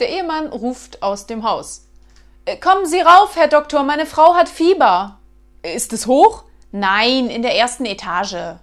Der Ehemann ruft aus dem Haus. Äh, kommen Sie rauf, Herr Doktor, meine Frau hat Fieber. Ist es hoch? Nein, in der ersten Etage.